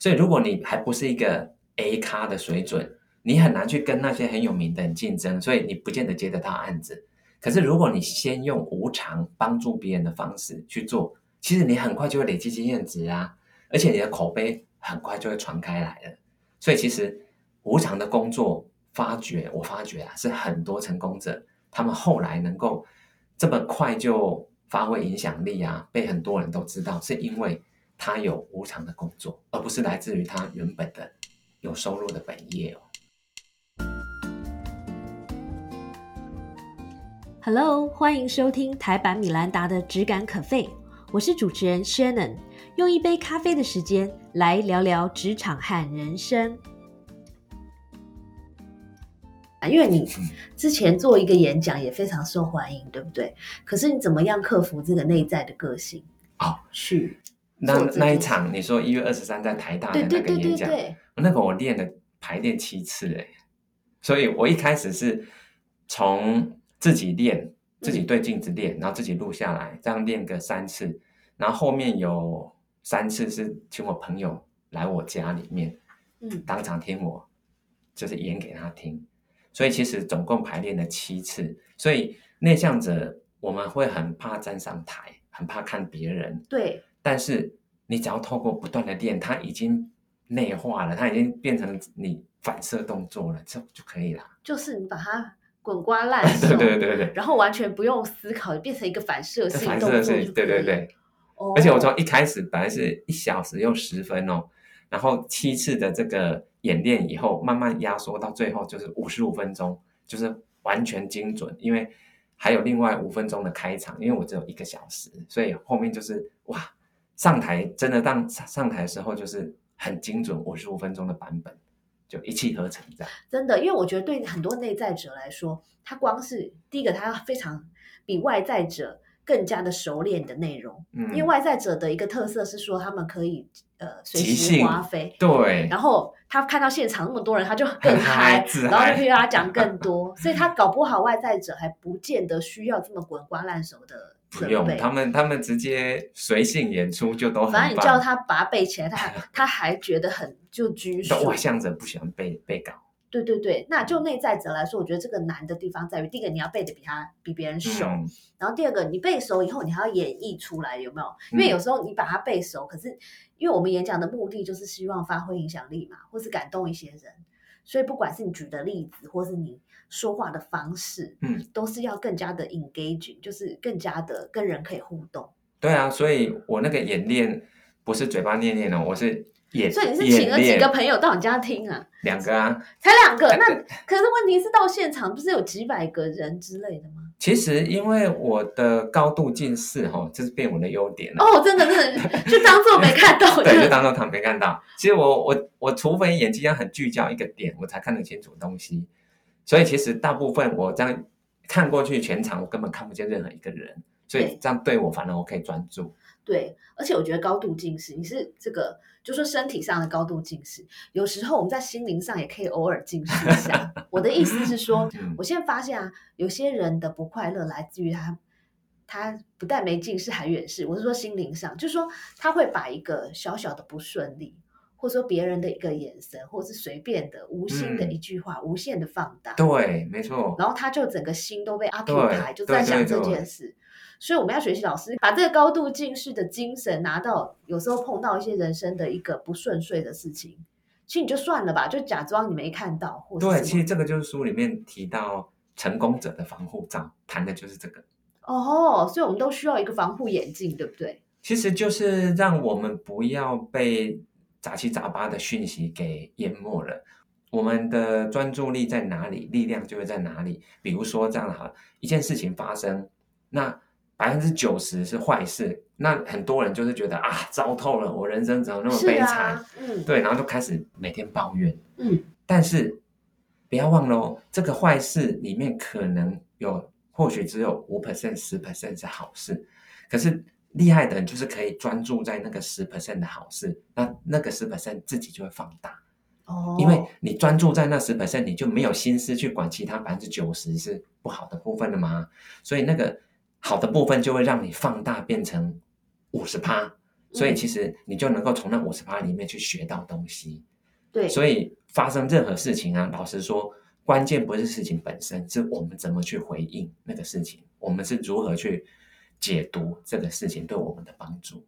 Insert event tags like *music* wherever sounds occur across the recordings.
所以如果你还不是一个 A 咖的水准，你很难去跟那些很有名的人竞争，所以你不见得接得到案子。可是如果你先用无偿帮助别人的方式去做，其实你很快就会累积经验值啊，而且你的口碑很快就会传开来了。所以其实无偿的工作，发掘我发觉啊，是很多成功者他们后来能够这么快就发挥影响力啊，被很多人都知道，是因为他有无偿的工作，而不是来自于他原本的有收入的本业哦。Hello，欢迎收听台版米兰达的《只感可废》，我是主持人 Shannon，用一杯咖啡的时间来聊聊职场和人生。啊，因为你之前做一个演讲也非常受欢迎，对不对？可是你怎么样克服这个内在的个性？哦，去那那一场你说一月二十三在台大的那个演讲，对，那个我练了排练七次哎，所以我一开始是从自己练，自己对镜子练，然后自己录下来，这样练个三次，然后后面有三次是请我朋友来我家里面嗯。当场听我就是演给他听，所以其实总共排练了七次，所以内向者我们会很怕站上台，很怕看别人，对，但是你只要透过不断的练，它已经内化了，它已经变成你反射动作了，这就可以了。就是你把它滚瓜烂 *laughs* 熟，对对对然后完全不用思考，变成一个反射性反动作射是，就可以对对对。哦而且我从一开始本来是一小时又十分哦，然后七次的这个演练以后，慢慢压缩到最后就是五十五分钟，就是完全精准，因为还有另外五分钟的开场，因为我只有一个小时，所以后面就是哇，上台真的当上上台的时候就是很精准，五十五分钟的版本就一气呵成这样。真的，因为我觉得对很多内在者来说，他光是第一个，他要非常比外在者更加的熟练的内容，嗯，因为外在者的一个特色是说他们可以呃随即时兴花飞。对，然后他看到现场那么多人，他就更很嗨然后就嗨可以让他讲更 *laughs* 多，所以他搞不好外在者还不见得需要这么滚瓜烂熟的不用。他们他们直接随性演出就都。反正你叫他把它背起来，他还他还觉得很就拘束。外向者不喜欢被被搞。对对对，那就内在者来说，我觉得这个难的地方在于，第一个你要背的比他比别人熟，嗯然后第二个你背熟以后，你还要演绎出来，有没有？因为嗯有时候你把它背熟，可是因为我们演讲的目的就是希望发挥影响力嘛，或是感动一些人，所以不管是你举的例子，或是你说话的方式，嗯，都是要更加的 engaging，就是更加的跟人可以互动。对啊，所以我那个演练不是嘴巴念念哦，我是演，所以你是请了几个朋友到你家听啊？两个啊。才两个，那可是问题是到现场不是有几百个人之类的吗？其实因为我的高度近视哈、哦，这是变我的优点了。哦，真的，真的，就当做没看到。*laughs* 对，就当做他没看到。其实我我我，除非眼睛要很聚焦一个点，我才看得清楚东西。所以其实大部分我这样看过去全场，我根本看不见任何一个人。所以对这样对我，反而我可以专注。对，而且我觉得高度近视，你是这个，就说身体上的高度近视，有时候我们在心灵上也可以偶尔近视一下。*laughs* 我的意思是说，嗯我现在发现啊，有些人的不快乐来自于他，他不但没近视还远视。我是说心灵上，就是说他会把一个小小的不顺利，或者说别人的一个眼神，或是随便的无心的嗯一句话，无限的放大。对，没错。然后他就整个心都被对 occupy，就在想这件事。所以我们要学习老师把这个高度近视的精神拿到，有时候碰到一些人生的一个不顺遂的事情，其实你就算了吧，就假装你没看到，或者对，其实这个就是书里面提到成功者的防护罩，谈的就是这个。哦，所以我们都需要一个防护眼镜，对不对？其实就是让我们不要被杂七杂八的讯息给淹没了。我们的专注力在哪里，力量就会在哪里。比如说这样好了，一件事情发生，那百分之九十是坏事，那很多人就是觉得啊，糟透了，我人生怎么那么悲惨？啊，嗯，对，然后就开始每天抱怨。嗯，但是不要忘了哦，这个坏事里面可能有，或许只有五 percent、十 percent 是好事，可是厉害的人就是可以专注在那个十 percent 的好事，那那个十 percent 自己就会放大，哦，因为你专注在那十 percent，你就没有心思去管其他百分之九十是不好的部分了嘛，所以那个好的部分就会让你放大变成五十趴，所以嗯其实你就能够从那五十趴里面去学到东西。对，所以发生任何事情啊，老实说，关键不是事情本身，是我们怎么去回应那个事情，我们是如何去解读这个事情对我们的帮助。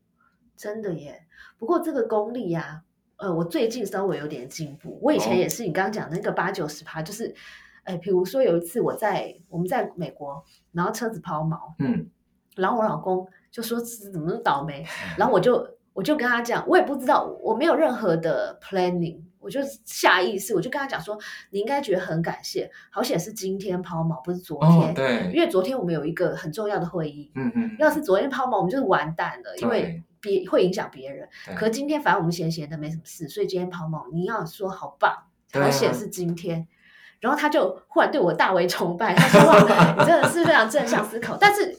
真的耶。不过这个功力呀、呃，我最近稍微有点进步。我以前哦也是你刚刚讲的那个八九十趴，就是，哎，比如说有一次我在我们在美国，然后车子抛锚，嗯，然后我老公就说这怎么那么倒霉，*laughs* 然后我就我就跟他讲，我也不知道，我没有任何的 planning，我就下意识我就跟他讲说，你应该觉得很感谢，好险是今天抛锚，不是昨天，哦，对，因为昨天我们有一个很重要的会议，嗯嗯，要是昨天抛锚，我们就是完蛋了，因为对别会影响别人。对可今天反正我们闲闲的没什么事，所以今天抛锚，你要说好棒，好险是今天。然后他就忽然对我大为崇拜，他说：“哇，*laughs* 你真的是非常正向思考。”但是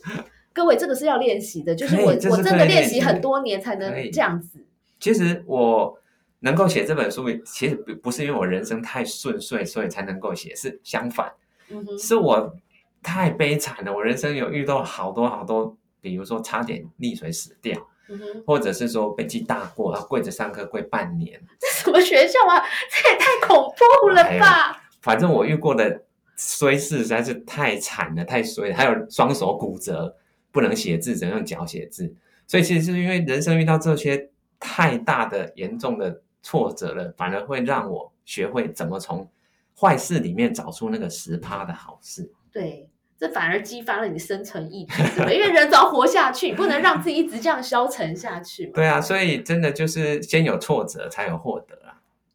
各位，这个是要练习的，就是我我真的练习很多年才能这样子。其实我能够写这本书，其实不不是因为我人生太顺遂，所以才能够写，是相反，嗯，是我太悲惨了。我人生有遇到好多好多，比如说差点溺水死掉，嗯，或者是说被记大过，然后跪着上课跪半年。这什么学校啊？这也太恐怖了哎吧！反正我遇过的衰事实在是太惨了，太衰了，还有双手骨折，不能写字，只能用脚写字。所以其实是因为人生遇到这些太大的严重的挫折了，反而会让我学会怎么从坏事里面找出那个十趴的好事。对，这反而激发了你生存意志，对吧？因为人只要活下去，你不能让自己一直这样消沉下去嘛。对啊，所以真的就是先有挫折才有获得啊。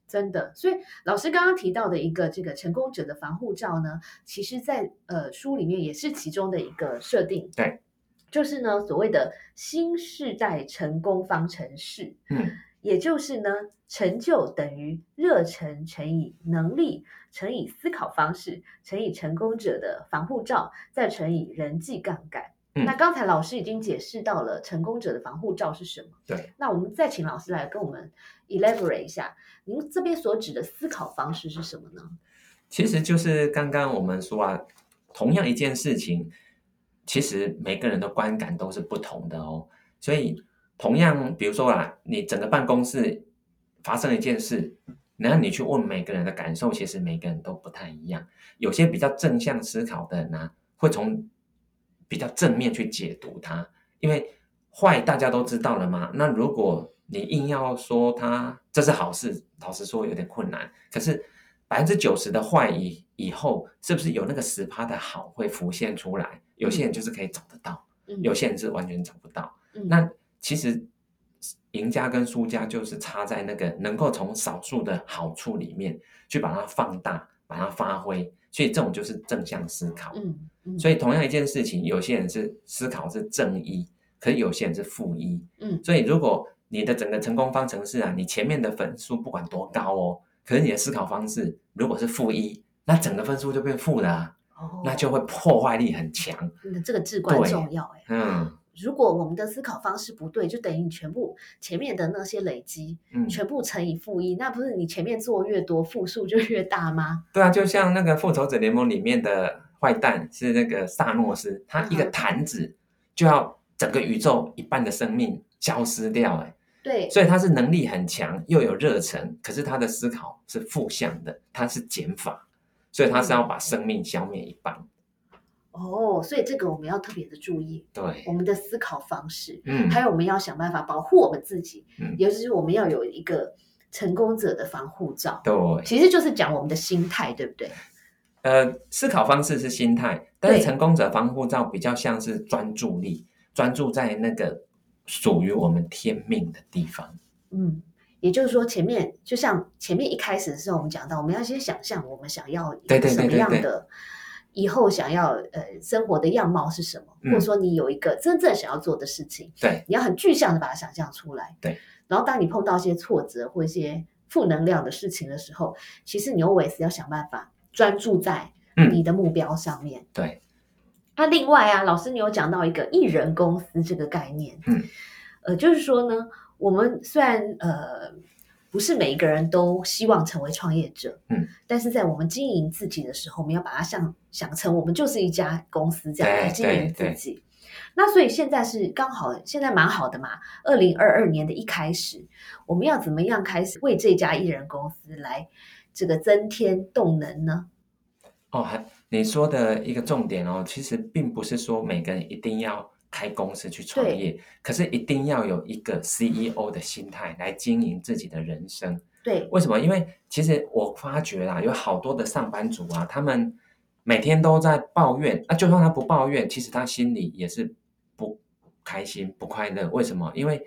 真的，所以老师刚刚提到的一个这个成功者的防护罩呢，其实在呃书里面也是其中的一个设定。对，就是呢所谓的新世代成功方程式，嗯，也就是呢成就等于热忱乘以能力乘以思考方式乘以成功者的防护罩，再乘以人际杠杆。嗯那刚才老师已经解释到了成功者的防护罩是什么。对，那我们再请老师来跟我们 elaborate 一下，您这边所指的思考方式是什么呢？其实就是刚刚我们说啊，同样一件事情，其实每个人的观感都是不同的哦。所以同样，比如说啊，你整个办公室发生一件事，然后你去问每个人的感受，其实每个人都不太一样。有些比较正向思考的人呢、会从比较正面去解读它，因为坏大家都知道了嘛。那如果你硬要说它这是好事，老实说有点困难。可是百分之九十的坏以以后，是不是有那个十趴的好会浮现出来？有些人就是可以找得到，嗯有些人是完全找不到。嗯那其实赢家跟输家就是差在那个能够从少数的好处里面去把它放大，把它发挥。所以这种就是正向思考。嗯嗯，所以同样一件事情，有些人是思考是正一，可是有些人是负一。嗯所以如果你的整个成功方程式啊，你前面的分数不管多高哦，可是你的思考方式如果是负一，那整个分数就变负的啊，哦那就会破坏力很强。嗯这个至关重要哎。嗯如果我们的思考方式不对，就等于你全部前面的那些累积，嗯，全部乘以负一，那不是你前面做越多，负数就越大吗？对啊，就像那个复仇者联盟里面的坏蛋是那个萨诺斯，他一个嗯弹指就要整个宇宙一半的生命消失掉，哎，对，所以他是能力很强，又有热忱，可是他的思考是负向的，他是减法，所以他是要把生命消灭一半。哦，所以这个我们要特别的注意对。我，们的思考方式，嗯，还有我们要想办法保护我们自己，嗯。尤其是我们要有一个成功者的防护罩，对，其实就是讲我们的心态，对不对？呃，思考方式是心态，但是成功者防护罩比较像是专注力，专注在那个属于我们天命的地方。嗯，也就是说，前面就像前面一开始的时候，我们讲到，我们要先想象我们想要什么对对对样的，以后想要呃生活的样貌是什么，嗯或者说你有一个真正想要做的事情，对，你要很具象的把它想象出来。对，然后当你碰到一些挫折或一些负能量的事情的时候，其实你 always 要想办法专注在嗯你的目标上面。对，那另外啊，老师你有讲到一个艺人公司这个概念，嗯，呃，就是说呢，我们虽然呃不是每一个人都希望成为创业者，嗯，但是在我们经营自己的时候，我们要把它想想成我们就是一家公司这样对来经营自己。那所以现在是刚好，现在蛮好的嘛。二零二二年的一开始，我们要怎么样开始为这家艺人公司来这个增添动能呢？哦，还你说的一个重点哦，其实并不是说每个人一定要开公司去创业，可是一定要有一个 CEO 的心态来经营自己的人生。对，为什么？因为其实我发觉啦，有好多的上班族啊，他们每天都在抱怨，啊，就算他不抱怨，其实他心里也是不开心、不快乐。为什么？因为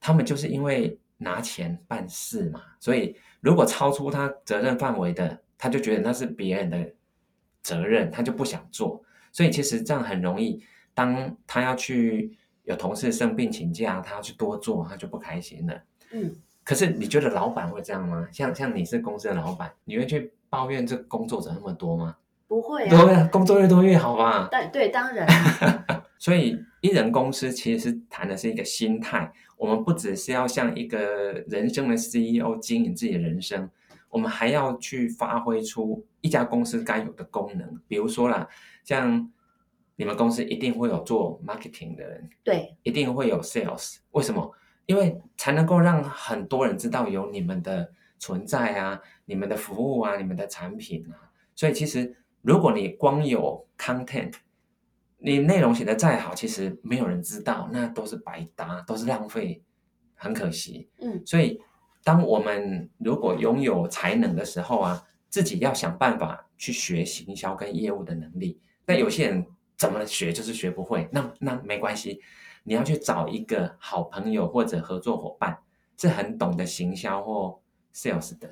他们就是因为拿钱办事嘛，所以如果超出他责任范围的，他就觉得那是别人的。责任他就不想做，所以其实这样很容易。当他要去有同事生病请假，他要去多做，他就不开心了。嗯，可是你觉得老板会这样吗？像像你是公司的老板，你会去抱怨这工作者那么多吗？不会啊，工作越多越好吧？但对，当然。所以一人公司其实是谈的是一个心态，我们不只是要像一个人生的 CEO 经营自己的人生。我们还要去发挥出一家公司该有的功能，比如说啦，像你们公司一定会有做 marketing 的人，对，一定会有 sales。为什么？因为才能够让很多人知道有你们的存在啊，你们的服务啊，你们的产品啊。所以其实如果你光有 content，你内容写的再好，其实没有人知道，那都是白搭，都是浪费，很可惜。嗯，所以。当我们如果拥有才能的时候啊，自己要想办法去学行销跟业务的能力。那有些人怎么学就是学不会，那那没关系，你要去找一个好朋友或者合作伙伴，是很懂得行销或 sales 的，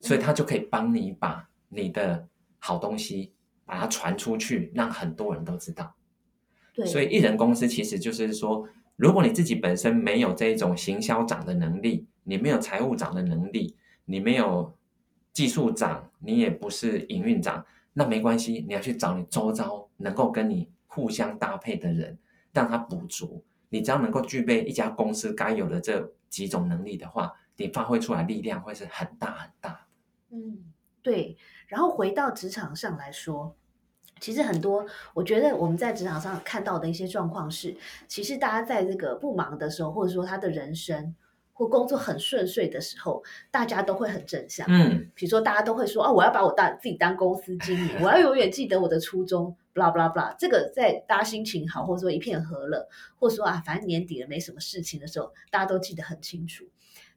所以他就可以帮你把你的好东西把它传出去，让很多人都知道。对，所以艺人公司其实就是说，如果你自己本身没有这一种行销长的能力。你没有财务长的能力，你没有技术长，你也不是营运长，那没关系，你要去找你周遭能够跟你互相搭配的人，让他补足。你只要能够具备一家公司该有的这几种能力的话，你发挥出来力量会是很大很大嗯，对。然后回到职场上来说，其实很多，我觉得我们在职场上看到的一些状况是，其实大家在这个不忙的时候，或者说他的人生。或工作很顺遂的时候，大家都会很正向。嗯，比如说大家都会说：“哦，我要把我当自己当公司经理，我要永远记得我的初衷。” blah blah blah。这个在大家心情好，或者说一片和乐，或者说啊，反正年底了没什么事情的时候，大家都记得很清楚。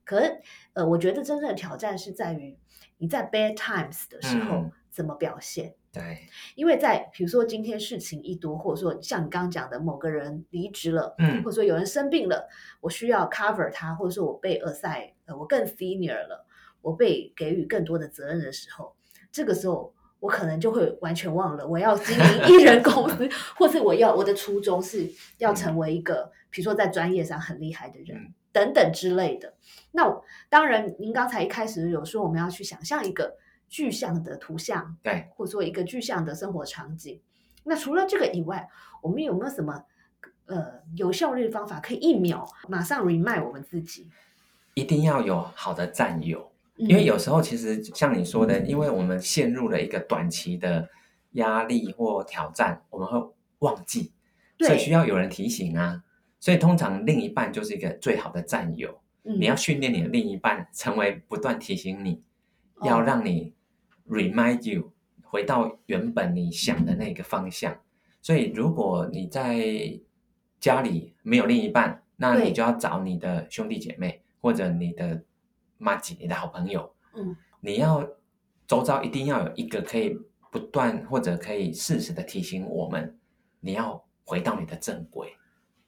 可是，呃，我觉得真正的挑战是在于你在 bad times 的时候怎么表现。对，因为在比如说今天事情一多，或者说像你刚刚讲的某个人离职了，嗯，或者说有人生病了，我需要 cover 他，或者说我被 assign，呃，我更 senior 了，我被给予更多的责任的时候，这个时候我可能就会完全忘了我要经营 *laughs* 艺人公司，或是我要我的初衷是要成为一个，比如说在专业上很厉害的人等等之类的。那当然，您刚才一开始有说我们要去想象一个。具象的图像，对，或者说一个具象的生活场景。那除了这个以外，我们有没有什么呃有效率的方法，可以一秒马上 remind 我们自己？一定要有好的战友，因为有时候其实像你说的，因为我们陷入了一个短期的压力或挑战，我们会忘记，所以需要有人提醒啊。所以通常另一半就是一个最好的战友。你要训练你的另一半成为不断提醒你，要让你。Remind you 回到原本你想的那个方向，所以如果你在家里没有另一半，那你就要找你的兄弟姐妹或者你的妈姐、你的好朋友。嗯，你要周遭一定要有一个可以不断或者可以适时的提醒我们，你要回到你的正轨，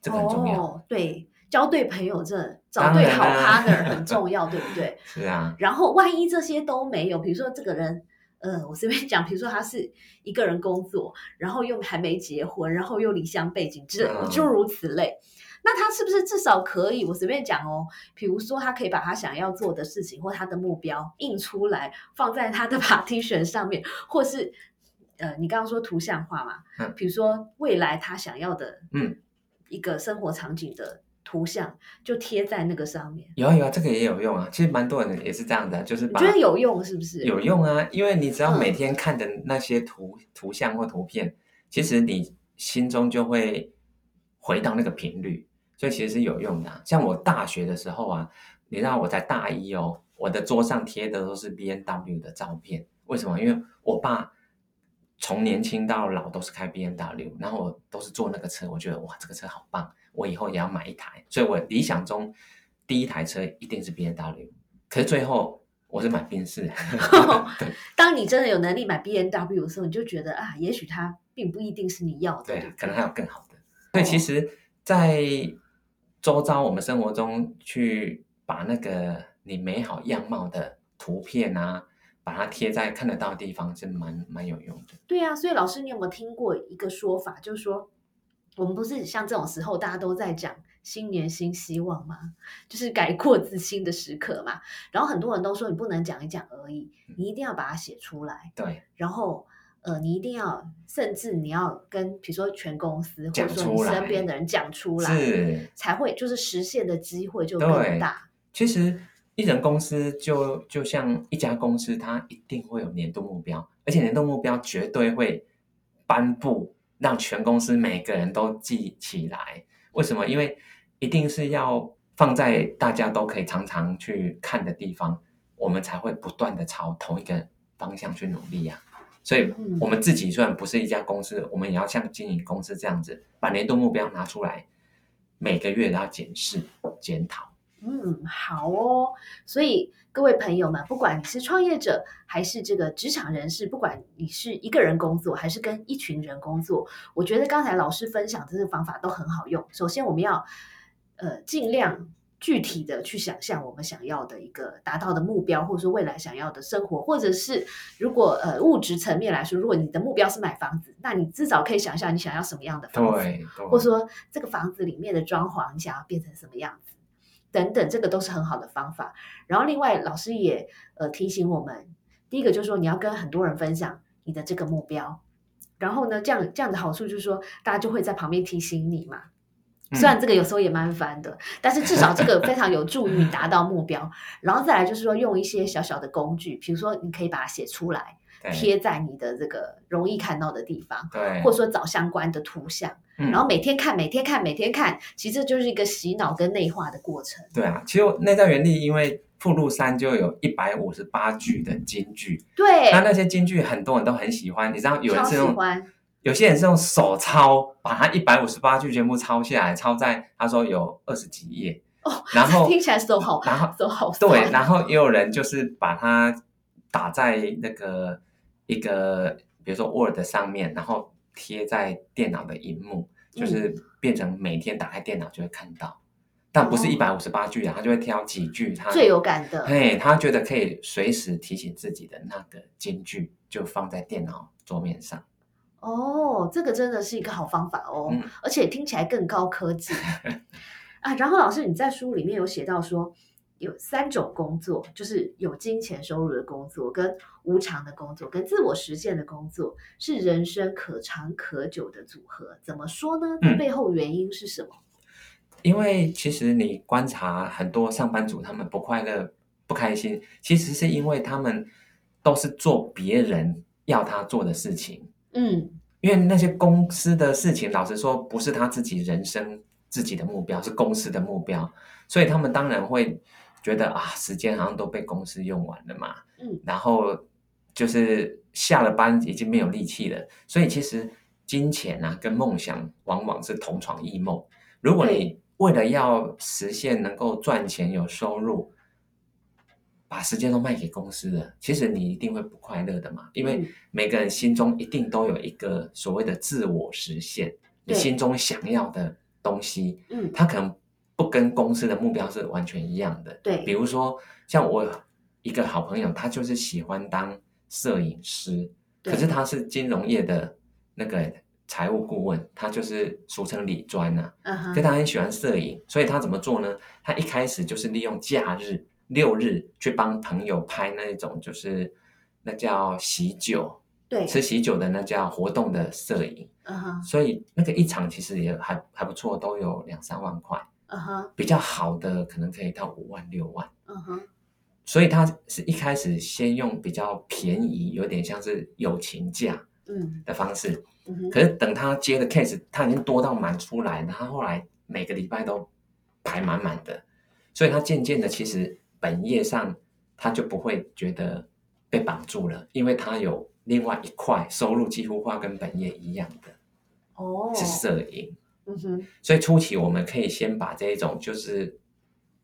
这个很重要。对，交对朋友这找对好 partner 很重要，对不对？*laughs* 是啊。然后万一这些都没有，比如说这个人。呃，我随便讲，比如说他是一个人工作，然后又还没结婚，然后又离乡背景，这诸如此类。那他是不是至少可以？我随便讲哦，比如说他可以把他想要做的事情或他的目标印出来，放在他的 *laughs* partition 上面，或是呃，你刚刚说图像化嘛，嗯，比如说未来他想要的，嗯，一个生活场景的。图像就贴在那个上面，有啊有啊，这个也有用啊。其实蛮多人也是这样的，就是觉得有用是不是？有用啊，因为你只要每天看的那些图图像或图片，其实你心中就会回到那个频率，所以其实是有用的啊、像我大学的时候啊，你知道我在大一哦，我的桌上贴的都是 B N W 的照片，为什么？因为我爸从年轻到老都是开 B N W，然后我都是坐那个车，我觉得哇，这个车好棒，我以后也要买一台。所以我理想中第一台车一定是 B N W，可是最后我是买宾士。*laughs* *laughs* 对当你真的有能力买 B N W 的时候，你就觉得啊，也许它并不一定是你要的。对可能还有更好的。所以其实，在周遭我们生活中去把那个你美好样貌的图片啊，把它贴在看得到的地方，是蛮蛮有用的。对啊，所以老师，你有没有听过一个说法，就是说，我们不是像这种时候大家都在讲新年新希望吗？就是改过自新的时刻嘛。然后很多人都说，你不能讲一讲而已，你一定要把它写出来。对，然后呃，你一定要，甚至你要跟比如说全公司或者说你身边的人讲出来，是。才会就是实现的机会就对更大。其实一人公司就就像一家公司，它一定会有年度目标，而且年度目标绝对会颁布，让全公司每个人都记起来。为什么？因为一定是要放在大家都可以常常去看的地方，我们才会不断的朝同一个方向去努力呀、所以嗯，我们自己虽然不是一家公司，我们也要像经营公司这样子，把年度目标拿出来，每个月都要检视检讨。嗯，好哦。所以各位朋友们，不管你是创业者还是这个职场人士，不管你是一个人工作还是跟一群人工作，我觉得刚才老师分享的这个方法都很好用。首先，我们要呃尽量具体的去想象我们想要的一个达到的目标，或者说未来想要的生活，或者是如果呃物质层面来说，如果你的目标是买房子，那你至少可以想象你想要什么样的房子。对，对或者说这个房子里面的装潢，你想要变成什么样子，等等，这个都是很好的方法。然后另外，老师也呃提醒我们，第一个就是说你要跟很多人分享你的这个目标，然后呢，这样这样的好处就是说，大家就会在旁边提醒你嘛。嗯虽然这个有时候也蛮烦的，但是至少这个非常有助于你达到目标。然后再来就是说，用一些小小的工具，比如说你可以把它写出来，对贴在你的这个容易看到的地方，对，或者说找相关的图像。嗯。然后每天看，每天看，每天看，其实就是一个洗脑跟内化的过程。对啊，其实内在原理因为附录三就有一百五十八句的金句，对，那那些金句很多人都很喜欢，你知道有人是用，有些人是用手抄，把它一百五十八句全部抄下来，抄在他说有二十几页。哦，然后 *laughs* 听起来手好，然后手好对，酸然后也有人就是把它打在那个一个比如说 Word 上面，然后贴在电脑的荧幕，就是变成每天打开电脑就会看到，但不是哦一百五十八句啊，他就会挑几句他最有感的。嘿，他觉得可以随时提醒自己的那个金句，就放在电脑桌面上。哦，这个真的是一个好方法哦，嗯而且听起来更高科技 *laughs* 啊。然后老师你在书里面有写到说，有三种工作，就是有金钱收入的工作、跟无偿的工作、跟自我实现的工作，是人生可长可久的组合。怎么说呢？这嗯背后原因是什么？因为其实你观察很多上班族，他们不快乐、不开心，其实是因为他们都是做别人要他做的事情。嗯，因为那些公司的事情，老实说，不是他自己人生自己的目标，是公司的目标，所以他们当然会觉得啊，时间好像都被公司用完了嘛，嗯，然后就是下了班已经没有力气了，所以其实金钱啊跟梦想往往是同床异梦。如果你为了要实现能够赚钱有收入，把时间都卖给公司了，其实你一定会不快乐的嘛，因为嗯。每个人心中一定都有一个所谓的自我实现，你心中想要的东西，嗯，他可能不跟公司的目标是完全一样的。对比如说像我一个好朋友，他就是喜欢当摄影师，可是他是金融业的那个财务顾问，他就是俗称理专啊。嗯哼，可他很喜欢摄影，所以他怎么做呢？他一开始就是利用假日六日去帮朋友拍那种，就是那叫喜酒，对，吃喜酒的那叫活动的摄影，所以那个一场其实也还还不错，都有两三万块，嗯哼，比较好的可能可以到五万六万。嗯哼，所以他是一开始先用比较便宜，有点像是友情价嗯的方式。嗯哼可是等他接的 case，他已经多到满出来了，他后来每个礼拜都排满满的，所以他渐渐的其实本业上他就不会觉得被绑住了，因为他有另外一块收入几乎化跟本业一样的哦，是摄影。嗯哼。所以初期我们可以先把这一种就是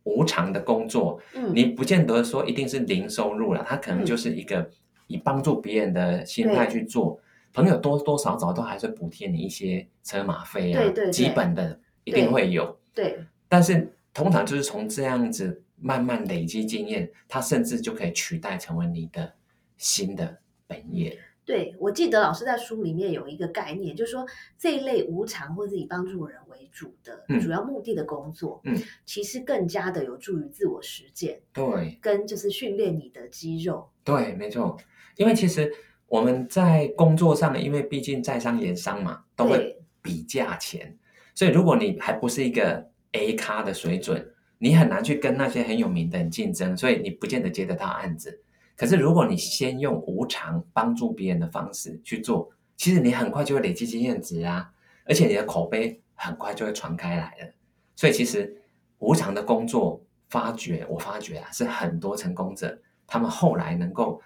无偿的工作，嗯。你不见得说一定是零收入了，它可能就是一个以帮助别人的心态去做，朋友多多少少都还是补贴你一些车马费啊，对对对。基本的一定会有，对。但是通常就是从这样子慢慢累积经验，它甚至就可以取代成为你的新的本业。对，我记得老师在书里面有一个概念，就是说这一类无偿或者以帮助人为主的嗯。主要目的的工作，嗯，其实更加的有助于自我实践，对，跟就是训练你的肌肉。对，没错，因为其实我们在工作上，因为毕竟在商言商嘛，都会比价钱，所以如果你还不是一个 A 咖的水准，你很难去跟那些很有名的人竞争，所以你不见得接得到案子。可是如果你先用无偿帮助别人的方式去做，其实你很快就会累积经验值啊，而且你的口碑很快就会传开来了。所以其实无偿的工作，发掘我发觉啊，是很多成功者他们后来能够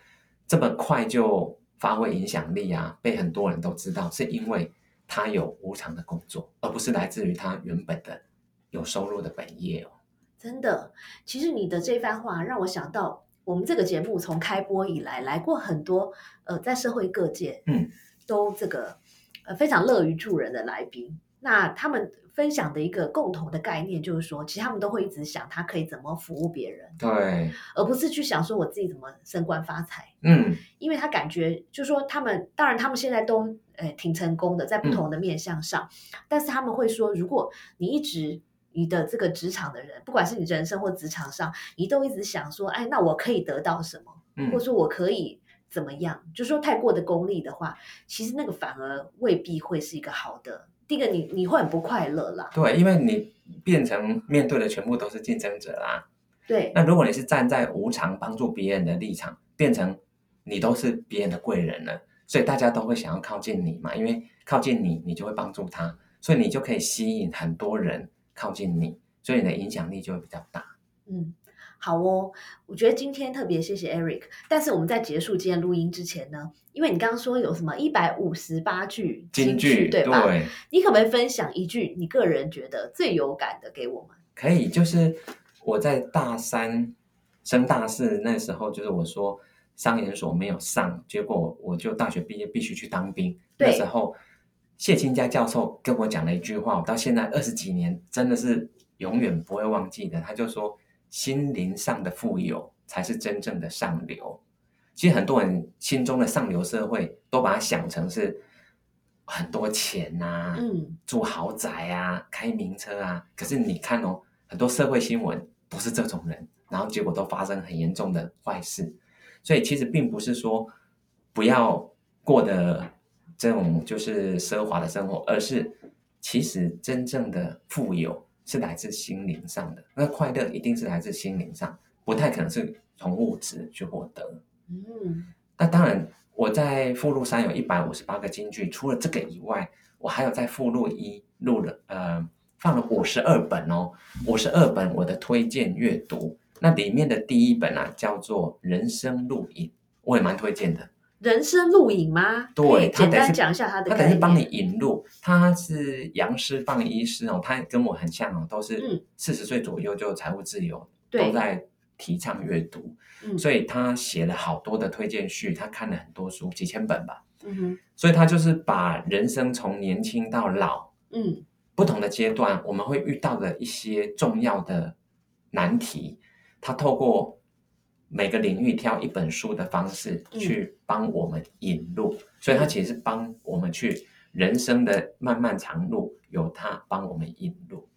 这么快就发挥影响力啊，被很多人都知道，是因为他有无偿的工作，而不是来自于他原本的有收入的本业哦。真的，其实你的这番话让我想到，我们这个节目从开播以来，来过很多呃，在社会各界，嗯，都这个呃非常乐于助人的来宾。那他们分享的一个共同的概念就是说，其实他们都会一直想他可以怎么服务别人，对，而不是去想说我自己怎么升官发财。嗯，因为他感觉就是说他们，当然他们现在都呃挺成功的，在不同的面向上，但是他们会说，如果你一直你的这个职场的人，不管是你人生或职场上，你都一直想说，哎，那我可以得到什么，嗯或者说我可以怎么样，就说太过的功利的话，其实那个反而未必会是一个好的。第一个，你你会很不快乐啦，对，因为你变成面对的全部都是竞争者啦。对。那如果你是站在无偿帮助别人的立场，变成你都是别人的贵人了，所以大家都会想要靠近你嘛，因为靠近你，你就会帮助他，所以你就可以吸引很多人靠近你，所以你的影响力就会比较大。嗯，好哦，我觉得今天特别谢谢 Eric。但是我们在结束今天录音之前呢，因为你刚刚说有什么一百五十八句京剧剧，对吧？对，你可不可以分享一句你个人觉得最有感的给我们？可以，就是我在大三升大四那时候，就是我说商研所没有上，结果我就大学毕业必须去当兵。对那时候谢清佳教授跟我讲了一句话，我到现在二十几年真的是永远不会忘记的。他就说，心灵上的富有才是真正的上流。其实很多人心中的上流社会，都把它想成是很多钱呐、嗯，住豪宅啊，开名车啊。可是你看哦，很多社会新闻不是这种人，然后结果都发生很严重的坏事。所以其实并不是说不要过的这种就是奢华的生活，而是其实真正的富有是来自心灵上的，那快乐一定是来自心灵上，不太可能是从物质去获得。嗯，那当然，我在附录三有一百五十八个金句，除了这个以外，我还有在附录一录了呃放了五十二本哦，五十二本我的推荐阅读。那里面的第一本啊叫做《人生录影》，我也蛮推荐的。人生录影吗？对简单讲一下他的。他等于是帮你引路，他是杨师范医师哦，他跟我很像哦，都是嗯。四十岁左右就财务自由，对。都在提倡阅读，嗯。所以他写了好多的推荐序，他看了很多书，几千本吧，嗯哼。所以他就是把人生从年轻到老嗯。不同的阶段，我们会遇到的一些重要的难题，他透过每个领域挑一本书的方式嗯去帮我们引路，所以它其实是帮我们去人生的漫漫长路，由它帮我们引路。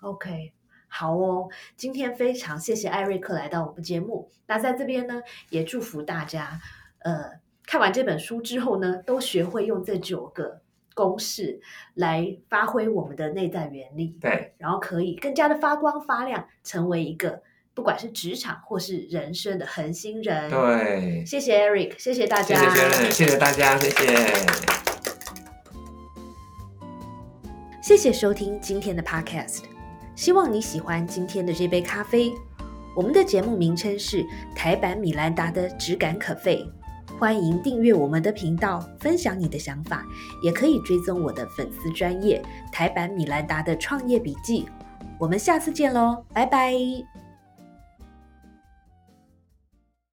，OK。好哦，今天非常谢谢艾瑞克来到我们节目。那在这边呢，也祝福大家，呃，看完这本书之后呢，都学会用这九个公式来发挥我们的内在原力。对，然后可以更加的发光发亮，成为一个不管是职场或是人生的恒星人。对，谢谢 Eric，谢谢大家，谢 Sharon，谢谢大家，谢谢。谢谢收听今天的 Podcast，希望你喜欢今天的这杯咖啡。我们的节目名称是台版米兰达的质感可废，欢迎订阅我们的频道，分享你的想法，也可以追踪我的粉丝专业台版米兰达的创业笔记。我们下次见喽，拜拜。